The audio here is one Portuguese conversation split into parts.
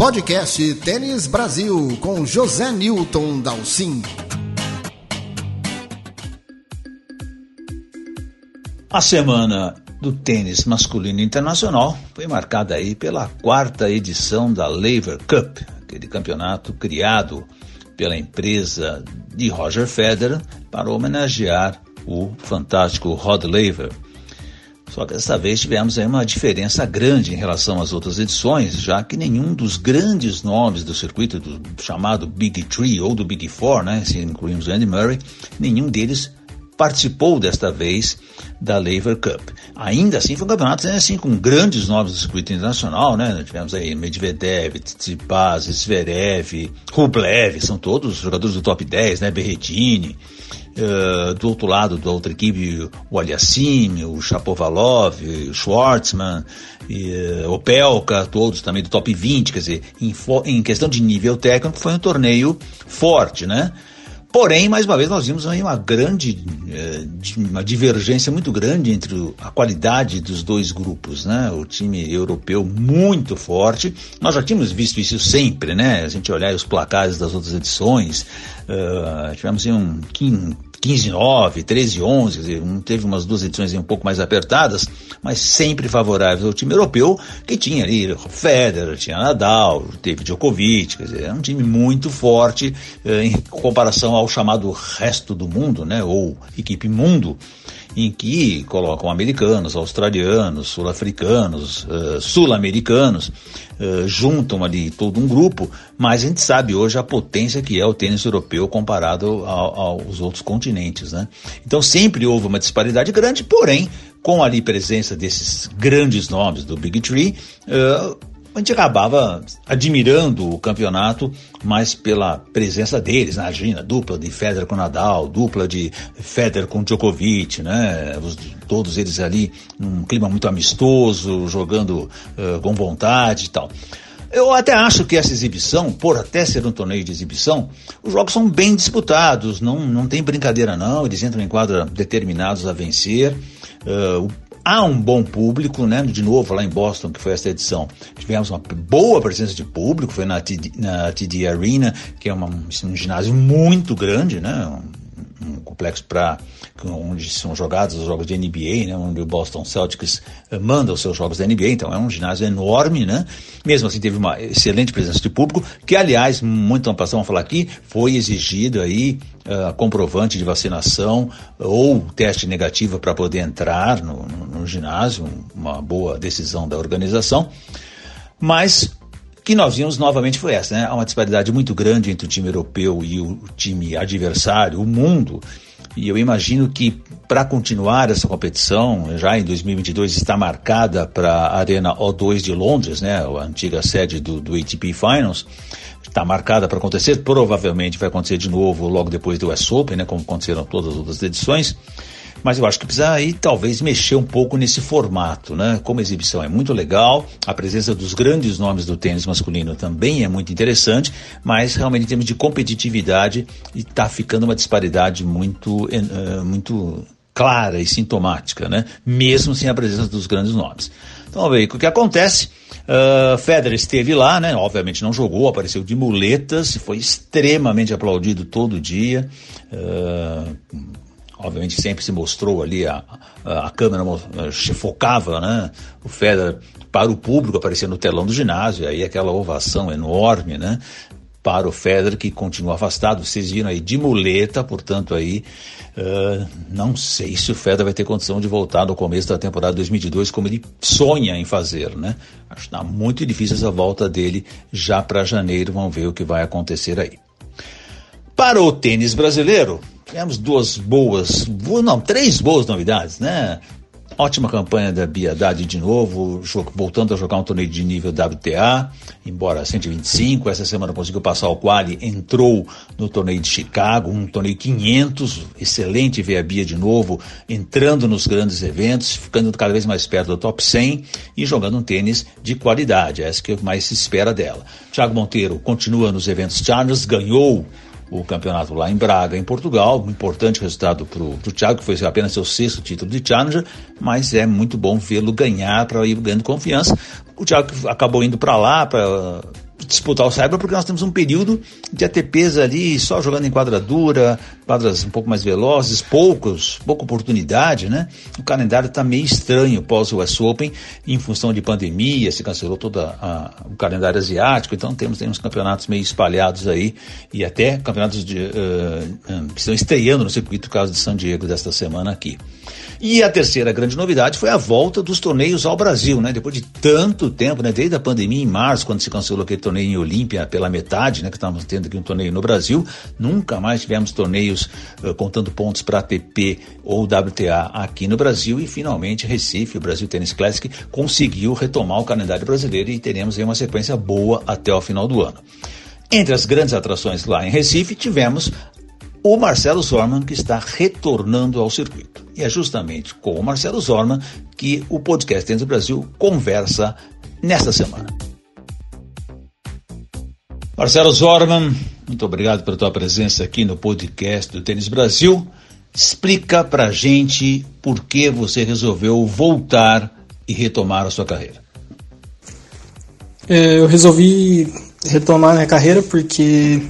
Podcast Tênis Brasil com José Newton Dalcin. A semana do tênis masculino internacional foi marcada aí pela quarta edição da Lever Cup, aquele campeonato criado pela empresa de Roger Federer para homenagear o fantástico Rod Laver. Só que dessa vez tivemos aí uma diferença grande em relação às outras edições, já que nenhum dos grandes nomes do circuito do chamado Big Three ou do Big Four, né, se incluímos Andy Murray, nenhum deles participou desta vez da Lever Cup. Ainda assim foi um campeonato né, assim, com grandes nomes do circuito internacional, né? Tivemos aí Medvedev, Tsitsipas, Zverev, Rublev, são todos jogadores do top 10, né? Berretini. Uh, do outro lado da outra equipe, o Aliassime, o Chapovalov, o Schwartzman, uh, o Pelka, todos também do top 20, quer dizer, em, em questão de nível técnico foi um torneio forte, né? Porém, mais uma vez, nós vimos aí uma grande, eh, uma divergência muito grande entre a qualidade dos dois grupos, né? O time europeu muito forte, nós já tínhamos visto isso sempre, né? A gente olhar os placares das outras edições, uh, tivemos assim, um 15-9, 13-11, quer dizer, teve umas duas edições um pouco mais apertadas, mas sempre favoráveis ao time europeu, que tinha ali Federer, tinha Nadal, teve Djokovic, quer dizer, é um time muito forte eh, em comparação ao chamado resto do mundo, né, ou equipe mundo, em que colocam americanos, australianos, sul-africanos, uh, sul-americanos, uh, juntam ali todo um grupo, mas a gente sabe hoje a potência que é o tênis europeu comparado ao, aos outros continentes, né? Então sempre houve uma disparidade grande, porém, com ali presença desses grandes nomes do Big Three, uh, a gente acabava admirando o campeonato mais pela presença deles, né? imagina, dupla de Federer com Nadal, dupla de Federer com Djokovic, né? Os, todos eles ali num clima muito amistoso, jogando uh, com vontade e tal. Eu até acho que essa exibição, por até ser um torneio de exibição, os jogos são bem disputados, não, não tem brincadeira não, eles entram em quadra determinados a vencer. Uh, há um bom público, né? De novo, lá em Boston, que foi essa edição, tivemos uma boa presença de público, foi na TD, na TD Arena, que é uma, um ginásio muito grande, né? Um, um complexo para onde são jogados os jogos de NBA, né, onde o Boston Celtics eh, manda os seus jogos da NBA, então é um ginásio enorme, né? Mesmo assim teve uma excelente presença de público, que aliás, muito uma passão a falar aqui, foi exigido aí uh, comprovante de vacinação ou teste negativo para poder entrar no, no, no ginásio, uma boa decisão da organização. Mas que nós vimos novamente foi essa, né? Há uma disparidade muito grande entre o time europeu e o time adversário, o mundo. E eu imagino que para continuar essa competição, já em 2022 está marcada para a Arena O2 de Londres, né, a antiga sede do, do ATP Finals, está marcada para acontecer, provavelmente vai acontecer de novo logo depois do US Open, né, como aconteceram todas as outras edições. Mas eu acho que precisa aí talvez mexer um pouco nesse formato, né? Como exibição é muito legal, a presença dos grandes nomes do tênis masculino também é muito interessante, mas realmente em termos de competitividade está ficando uma disparidade muito, uh, muito clara e sintomática, né? Mesmo sem a presença dos grandes nomes. Então, vamos ver o que acontece. Uh, Federer esteve lá, né? Obviamente não jogou, apareceu de muletas, foi extremamente aplaudido todo dia. Uh, obviamente sempre se mostrou ali, a, a, a câmera se focava, né? O Federer para o público aparecia no telão do ginásio, aí aquela ovação enorme, né? Para o Federer que continua afastado, vocês viram aí de muleta, portanto aí uh, não sei se o Federer vai ter condição de voltar no começo da temporada 2022 como ele sonha em fazer, né? Acho que está muito difícil essa volta dele já para janeiro, vamos ver o que vai acontecer aí. Para o tênis brasileiro, tivemos duas boas, não, três boas novidades, né? Ótima campanha da Biadade de novo, voltando a jogar um torneio de nível WTA, embora 125. Essa semana conseguiu passar o quali, entrou no torneio de Chicago, um torneio 500. Excelente ver a Bia de novo, entrando nos grandes eventos, ficando cada vez mais perto do top 100 e jogando um tênis de qualidade. Essa que mais se espera dela. Thiago Monteiro continua nos eventos Challengers, ganhou o campeonato lá em Braga, em Portugal. Um importante resultado para o Thiago, que foi apenas seu sexto título de Challenger, mas é muito bom vê-lo ganhar para ir ganhando confiança. O Thiago acabou indo para lá para disputar o Cyber porque nós temos um período de ATPs ali só jogando em quadradura, quadras um pouco mais velozes, poucos, pouca oportunidade, né? O calendário está meio estranho pós US Open em função de pandemia, se cancelou todo o calendário asiático, então temos, temos campeonatos meio espalhados aí e até campeonatos de, uh, que estão estreando no circuito, caso de São Diego desta semana aqui. E a terceira grande novidade foi a volta dos torneios ao Brasil, né? Depois de tanto tempo, né? Desde a pandemia em março, quando se cancelou aquele torneio em Olímpia pela metade, né? Que estávamos tendo aqui um torneio no Brasil, nunca mais tivemos torneios uh, contando pontos para ATP ou WTA aqui no Brasil e finalmente Recife, o Brasil Tennis Classic, conseguiu retomar o calendário brasileiro e teremos aí uma sequência boa até o final do ano. Entre as grandes atrações lá em Recife, tivemos o Marcelo Zorman, que está retornando ao circuito. E é justamente com o Marcelo Zorman que o podcast Tênis Brasil conversa nesta semana. Marcelo Zorman, muito obrigado pela tua presença aqui no podcast do Tênis Brasil. Explica pra gente por que você resolveu voltar e retomar a sua carreira. É, eu resolvi retomar minha carreira porque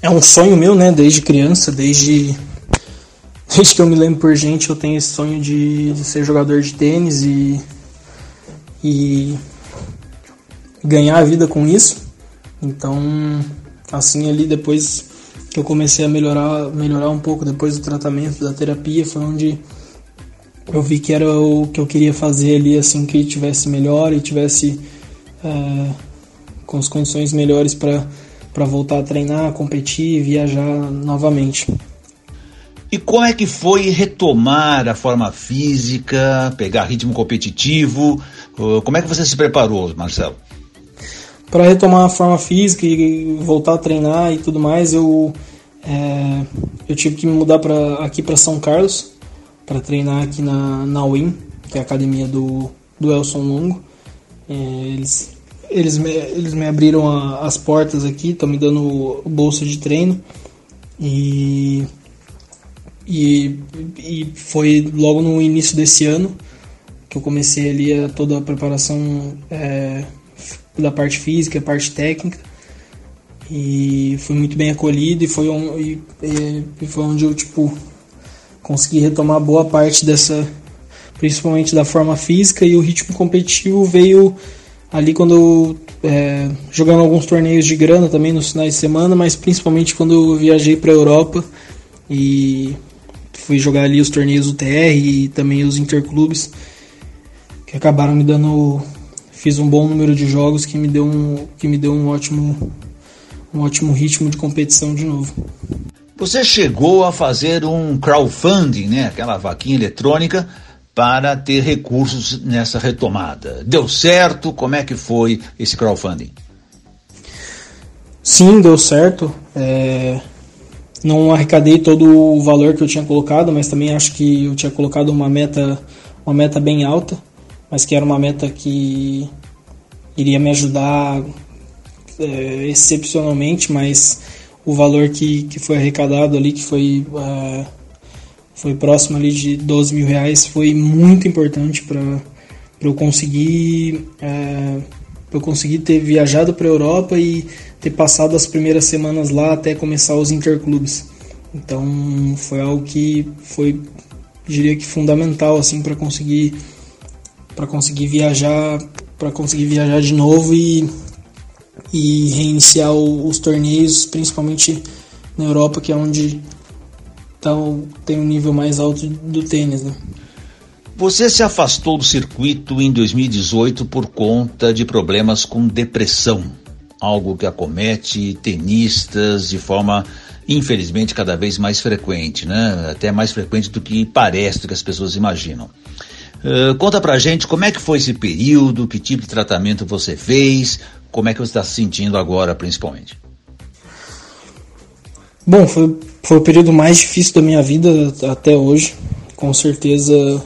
é um sonho meu, né? Desde criança, desde, desde que eu me lembro por gente, eu tenho esse sonho de, de ser jogador de tênis e, e ganhar a vida com isso. Então, assim ali depois que eu comecei a melhorar, melhorar um pouco depois do tratamento, da terapia, foi onde eu vi que era o que eu queria fazer ali, assim que tivesse melhor e tivesse é, com as condições melhores para para voltar a treinar, competir e viajar novamente. E como é que foi retomar a forma física, pegar ritmo competitivo? Como é que você se preparou, Marcelo? Para retomar a forma física e voltar a treinar e tudo mais, eu é, eu tive que me mudar para aqui para São Carlos para treinar aqui na na UIM, que é a academia do do Elson Longo. É, eles eles me, eles me abriram a, as portas aqui, estão me dando bolsa de treino e, e, e foi logo no início desse ano que eu comecei ali a, toda a preparação é, da parte física, parte técnica. E fui muito bem acolhido e foi, um, e, e foi onde eu tipo consegui retomar boa parte dessa principalmente da forma física e o ritmo competitivo veio ali quando é, jogando alguns torneios de grana também nos finais de semana, mas principalmente quando eu viajei para a Europa e fui jogar ali os torneios UTR e também os interclubes que acabaram me dando fiz um bom número de jogos que me deu um que me deu um ótimo um ótimo ritmo de competição de novo. Você chegou a fazer um crowdfunding, né, aquela vaquinha eletrônica para ter recursos nessa retomada. Deu certo? Como é que foi esse crowdfunding? Sim, deu certo. É... Não arrecadei todo o valor que eu tinha colocado, mas também acho que eu tinha colocado uma meta, uma meta bem alta, mas que era uma meta que iria me ajudar é, excepcionalmente, mas o valor que, que foi arrecadado ali, que foi é, foi próximo ali de 12 mil reais, foi muito importante para eu conseguir é, eu conseguir ter viajado para a Europa e ter passado as primeiras semanas lá até começar os interclubes. Então foi algo que foi diria que fundamental assim para conseguir para conseguir viajar para conseguir viajar de novo e e reiniciar os torneios, principalmente na Europa, que é onde então tem um nível mais alto do tênis, né? Você se afastou do circuito em 2018 por conta de problemas com depressão, algo que acomete tenistas de forma, infelizmente, cada vez mais frequente, né? Até mais frequente do que parece, do que as pessoas imaginam. Uh, conta pra gente como é que foi esse período, que tipo de tratamento você fez, como é que você está se sentindo agora, principalmente. Bom, foi, foi o período mais difícil da minha vida até hoje. Com certeza,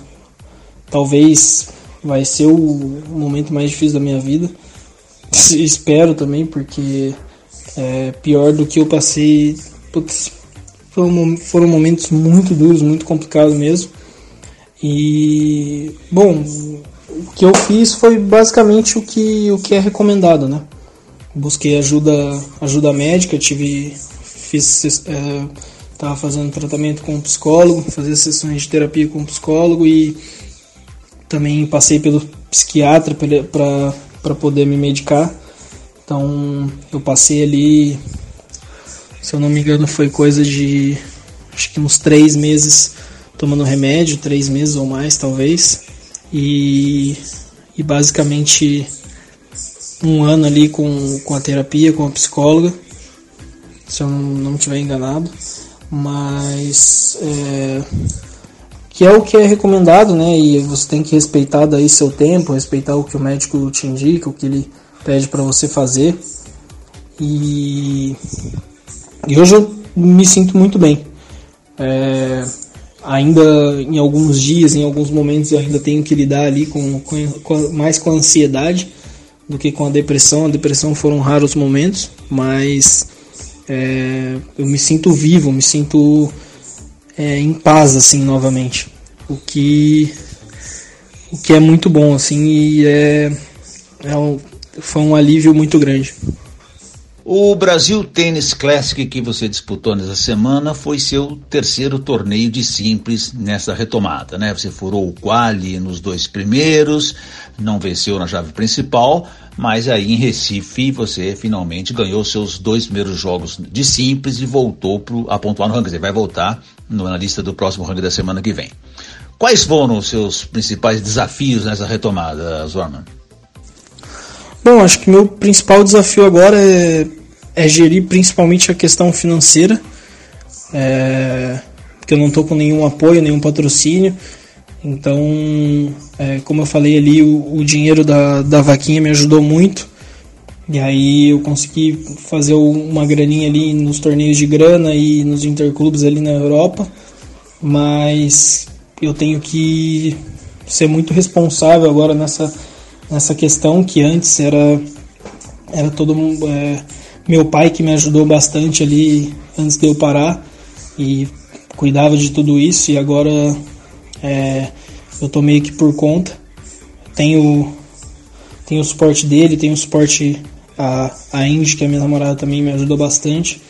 talvez vai ser o momento mais difícil da minha vida. Espero também, porque é pior do que eu passei. Putz, foram, foram momentos muito duros, muito complicados mesmo. E, bom, o que eu fiz foi basicamente o que, o que é recomendado, né? Busquei ajuda, ajuda médica, tive fiz é, tava fazendo tratamento com um psicólogo, fazia sessões de terapia com um psicólogo e também passei pelo psiquiatra para poder me medicar. Então eu passei ali, se eu não me engano, foi coisa de acho que uns três meses tomando remédio, três meses ou mais talvez, e, e basicamente um ano ali com, com a terapia, com a psicóloga, se eu não estiver enganado, mas é, que é o que é recomendado, né? E você tem que respeitar daí seu tempo, respeitar o que o médico te indica, o que ele pede para você fazer. E, e hoje eu me sinto muito bem. É, ainda em alguns dias, em alguns momentos, eu ainda tenho que lidar ali com, com, com, mais com a ansiedade do que com a depressão. A depressão foram raros momentos, mas é, eu me sinto vivo, me sinto é, em paz assim novamente, o que o que é muito bom assim e é, é um, foi um alívio muito grande. O Brasil Tênis Classic que você disputou nessa semana foi seu terceiro torneio de simples nessa retomada, né? Você furou o quali nos dois primeiros, não venceu na chave principal, mas aí em Recife você finalmente ganhou seus dois primeiros jogos de simples e voltou pro, a pontuar no ranking. Você vai voltar na lista do próximo ranking da semana que vem. Quais foram os seus principais desafios nessa retomada, Zorman? Bom, acho que meu principal desafio agora é, é gerir principalmente a questão financeira, é, porque eu não estou com nenhum apoio, nenhum patrocínio. Então, é, como eu falei ali, o, o, dinheiro da, da vaquinha me ajudou muito. E aí eu consegui fazer uma graninha ali nos torneios de grana e nos interclubes ali na Europa. Mas eu tenho que ser muito responsável agora nessa, nessa questão que antes era, era todo é, meu pai que me ajudou bastante ali antes de eu parar e cuidava de tudo isso e agora é, eu tô meio que por conta. Tenho, tenho o suporte dele, tenho o suporte a, a Indy, que é minha namorada também me ajudou bastante.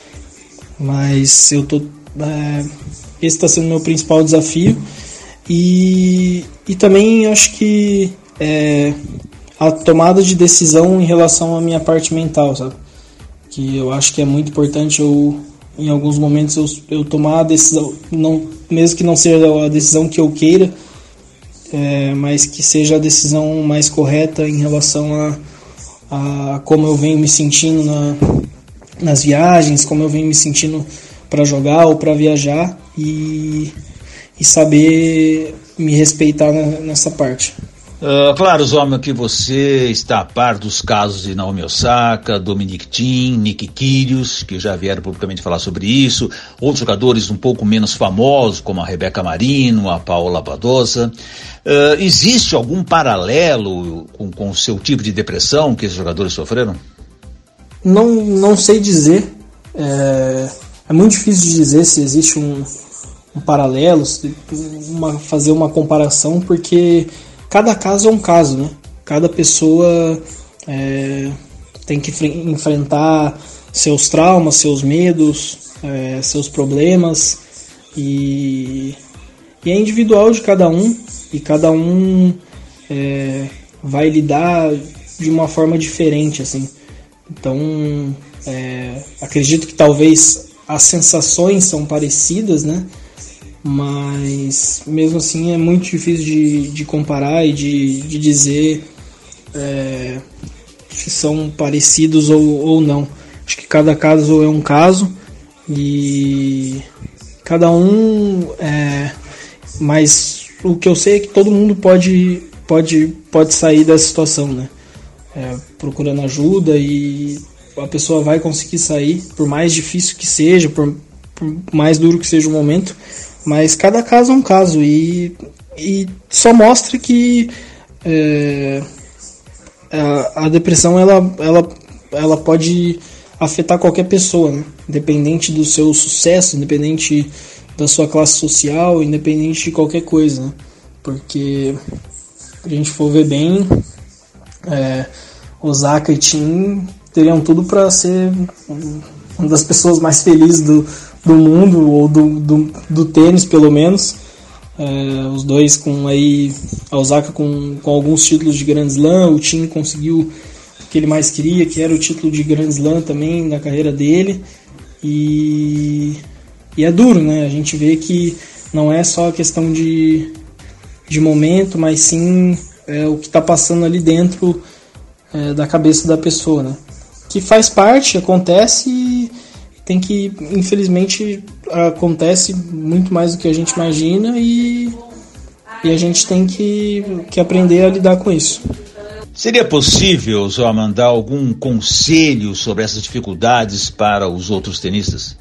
Mas eu tô. É, esse está sendo meu principal desafio. E, e também acho que é, a tomada de decisão em relação à minha parte mental, sabe? Que eu acho que é muito importante eu, em alguns momentos, eu, eu tomar a decisão, não, mesmo que não seja a decisão que eu queira, é, mas que seja a decisão mais correta em relação a, a como eu venho me sentindo na, nas viagens, como eu venho me sentindo para jogar ou para viajar e, e saber me respeitar nessa parte. Uh, claro, Zoma, que você está a par dos casos de Naomi Osaka, Dominic Thiem, Nick Kyrgios, que já vieram publicamente falar sobre isso, outros jogadores um pouco menos famosos, como a Rebeca Marino, a Paola Badosa. Uh, existe algum paralelo com, com o seu tipo de depressão que esses jogadores sofreram? Não, não sei dizer. É, é muito difícil de dizer se existe um, um paralelo, uma, fazer uma comparação, porque cada caso é um caso, né? Cada pessoa é, tem que enfrentar seus traumas, seus medos, é, seus problemas e, e, é individual de cada um e cada um é, vai lidar de uma forma diferente, assim. Então, é, acredito que talvez as sensações são parecidas, né? Mas mesmo assim é muito difícil de, de comparar e de, de dizer é, se são parecidos ou, ou não. Acho que cada caso é um caso e cada um é, mas o que eu sei é que todo mundo pode pode pode sair dessa situação, né? É, procurando ajuda e a pessoa vai conseguir sair, por mais difícil que seja, por, por mais duro que seja o momento, mas cada caso é um caso e, e só mostra que é, a, a, depressão ela, ela, ela pode afetar qualquer pessoa, né? independente do seu sucesso, independente da sua classe social, independente de qualquer coisa, né? porque a gente for ver bem, é, Osaka e Tim teriam tudo para ser uma das pessoas mais felizes do, do mundo, ou do, do, do tênis pelo menos. É, os dois com aí a Osaka com, com alguns títulos de Grand Slam, o Tim conseguiu o que ele mais queria, que era o título de Grand Slam também na carreira dele. E, e é duro, né? A gente vê que não é só questão de, de momento, mas sim é, o que está passando ali dentro é, da cabeça da pessoa, né? Que faz parte, acontece tem que, infelizmente, acontece muito mais do que a gente imagina e, e a gente tem que, que aprender a lidar com isso. Seria possível, Zó, mandar algum conselho sobre essas dificuldades para os outros tenistas?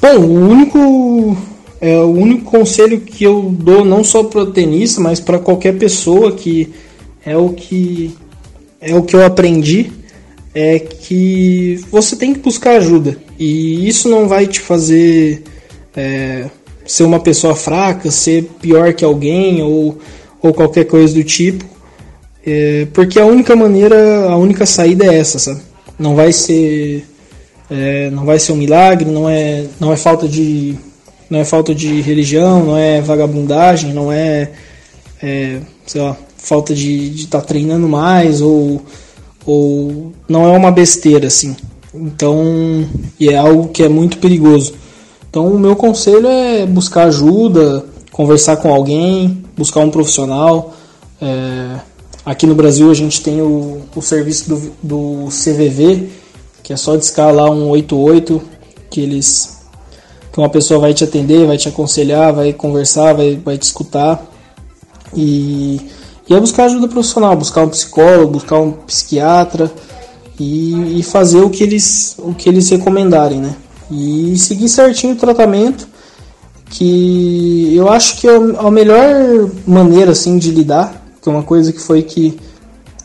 Bom, o único, é, o único conselho que eu dou não só para o tenista, mas para qualquer pessoa que é o que é o que eu aprendi é que você tem que buscar ajuda. E isso não vai te fazer é, ser uma pessoa fraca, ser pior que alguém ou, ou qualquer coisa do tipo. É, porque a única maneira, a única saída é essa, sabe? Não vai ser. É, não vai ser um milagre, não é, não é falta de. Não é falta de religião, não é vagabundagem, não é, é sei lá, falta de estar tá treinando mais ou ou não é uma besteira assim. Então, e é algo que é muito perigoso. Então, o meu conselho é buscar ajuda, conversar com alguém, buscar um profissional. É, aqui no Brasil a gente tem o, o serviço do, do CVV, que é só discar lá um 88, que eles que uma pessoa vai te atender, vai te aconselhar, vai conversar, vai, vai te escutar. E e é buscar ajuda profissional, buscar um psicólogo, buscar um psiquiatra e, e fazer o que eles o que eles recomendarem, né? E seguir certinho o tratamento, que eu acho que é a melhor maneira assim de lidar, que é uma coisa que foi que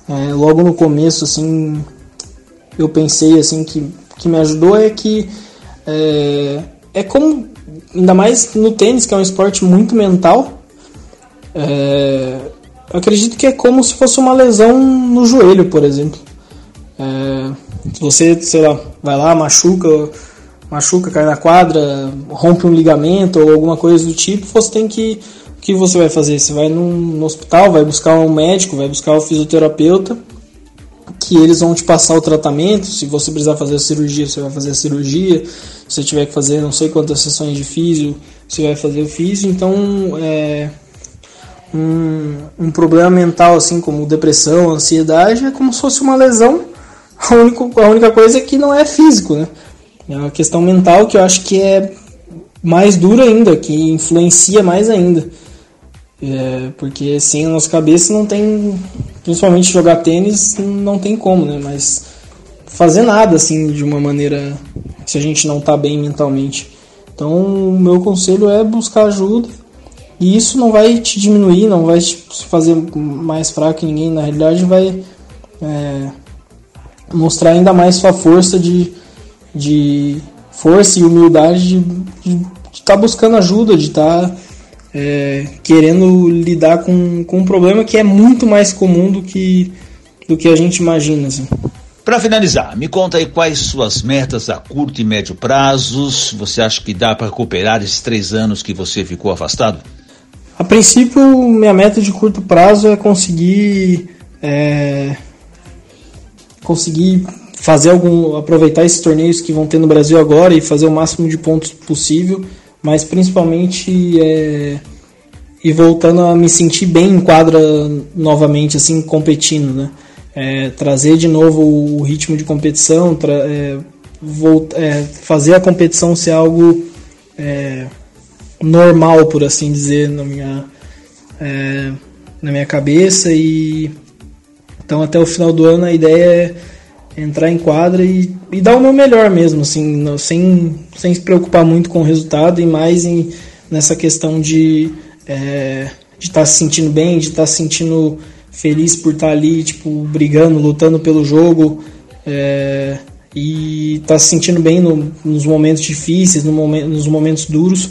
é, logo no começo assim eu pensei assim que, que me ajudou é que é, é como ainda mais no tênis que é um esporte muito mental é, eu acredito que é como se fosse uma lesão no joelho, por exemplo. É, você, sei lá, vai lá, machuca, machuca, cai na quadra, rompe um ligamento ou alguma coisa do tipo, você tem que. O que você vai fazer? Você vai no, no hospital, vai buscar um médico, vai buscar um fisioterapeuta, que eles vão te passar o tratamento. Se você precisar fazer a cirurgia, você vai fazer a cirurgia. Se você tiver que fazer não sei quantas sessões de físio, você vai fazer o físio. Então, é, um, um problema mental, assim como depressão, ansiedade, é como se fosse uma lesão. A única, a única coisa é que não é físico, né? É uma questão mental que eu acho que é mais dura ainda, que influencia mais ainda. É, porque sem a nossa cabeça não tem. Principalmente jogar tênis não tem como, né? Mas fazer nada assim de uma maneira se a gente não tá bem mentalmente. Então o meu conselho é buscar ajuda e isso não vai te diminuir, não vai te fazer mais fraco que ninguém, na realidade vai é, mostrar ainda mais sua força de, de força e humildade de estar tá buscando ajuda, de estar tá, é, querendo lidar com, com um problema que é muito mais comum do que, do que a gente imagina. Assim. Para finalizar, me conta aí quais suas metas a curto e médio prazos. Você acha que dá para recuperar esses três anos que você ficou afastado? A princípio, minha meta de curto prazo é conseguir é, conseguir fazer algum aproveitar esses torneios que vão ter no Brasil agora e fazer o máximo de pontos possível, mas principalmente é, e voltando a me sentir bem em quadra novamente, assim competindo, né? É, trazer de novo o ritmo de competição, é, é, fazer a competição ser algo é, normal, por assim dizer, na minha, é, na minha cabeça. E então até o final do ano a ideia é entrar em quadra e, e dar o meu melhor mesmo, assim, sem, sem se preocupar muito com o resultado e mais em, nessa questão de é, estar tá se sentindo bem, de estar tá se sentindo feliz por estar tá ali, tipo, brigando, lutando pelo jogo. É, e tá se sentindo bem no, nos momentos difíceis, no momento, nos momentos duros,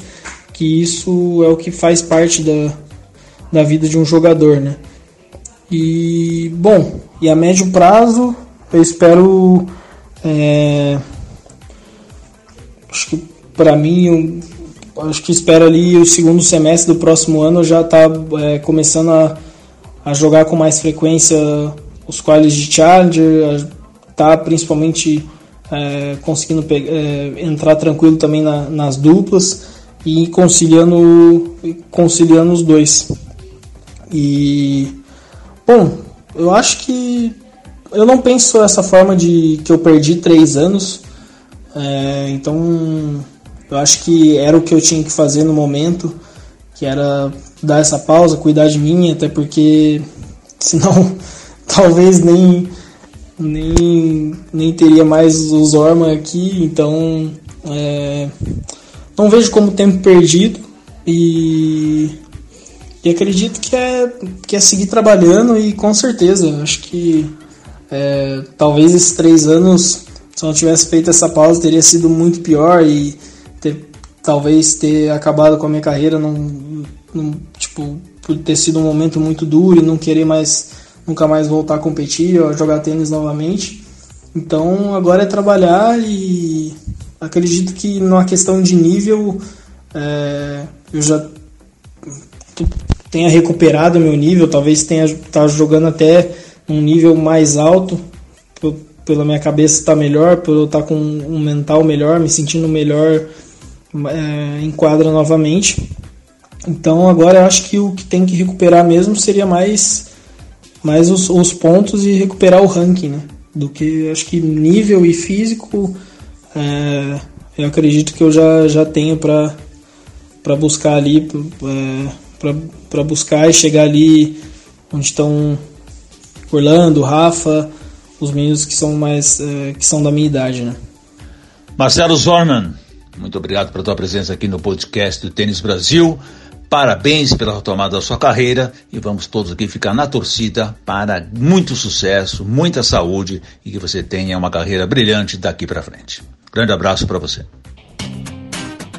que isso é o que faz parte da, da vida de um jogador, né? E bom, e a médio prazo eu espero é, acho que para mim eu, acho que espero ali o segundo semestre do próximo ano já tá é, começando a, a jogar com mais frequência os quales de Challenger, tá principalmente é, conseguindo é, entrar tranquilo também na, nas duplas e conciliando, conciliando os dois. E bom, eu acho que eu não penso dessa forma de que eu perdi três anos. É, então eu acho que era o que eu tinha que fazer no momento, que era dar essa pausa, cuidar de mim, até porque senão talvez nem nem, nem teria mais os Orma aqui, então é, não vejo como tempo perdido e, e acredito que é, que é seguir trabalhando e com certeza, acho que é, talvez esses três anos, se eu não tivesse feito essa pausa, teria sido muito pior e ter, talvez ter acabado com a minha carreira num, tipo, por ter sido um momento muito duro e não querer mais nunca mais voltar a competir ou jogar tênis novamente. Então agora é trabalhar e acredito que numa questão de nível é, eu já tenha recuperado meu nível, talvez tenha tá jogando até um nível mais alto, pela minha cabeça estar tá melhor, por eu estar tá com um mental melhor, me sentindo melhor é, em quadra novamente. Então agora eu acho que o que tem que recuperar mesmo seria mais, mais os, os pontos e recuperar o ranking, né? Do que acho que nível e físico é, eu acredito que eu já, já tenho para buscar ali, é, para buscar e chegar ali onde estão Orlando, Rafa, os meninos que são mais é, que são da minha idade, né? Marcelo Zorman, muito obrigado pela tua presença aqui no podcast do Tênis Brasil. Parabéns pela retomada da sua carreira e vamos todos aqui ficar na torcida para muito sucesso, muita saúde e que você tenha uma carreira brilhante daqui para frente. Grande abraço para você.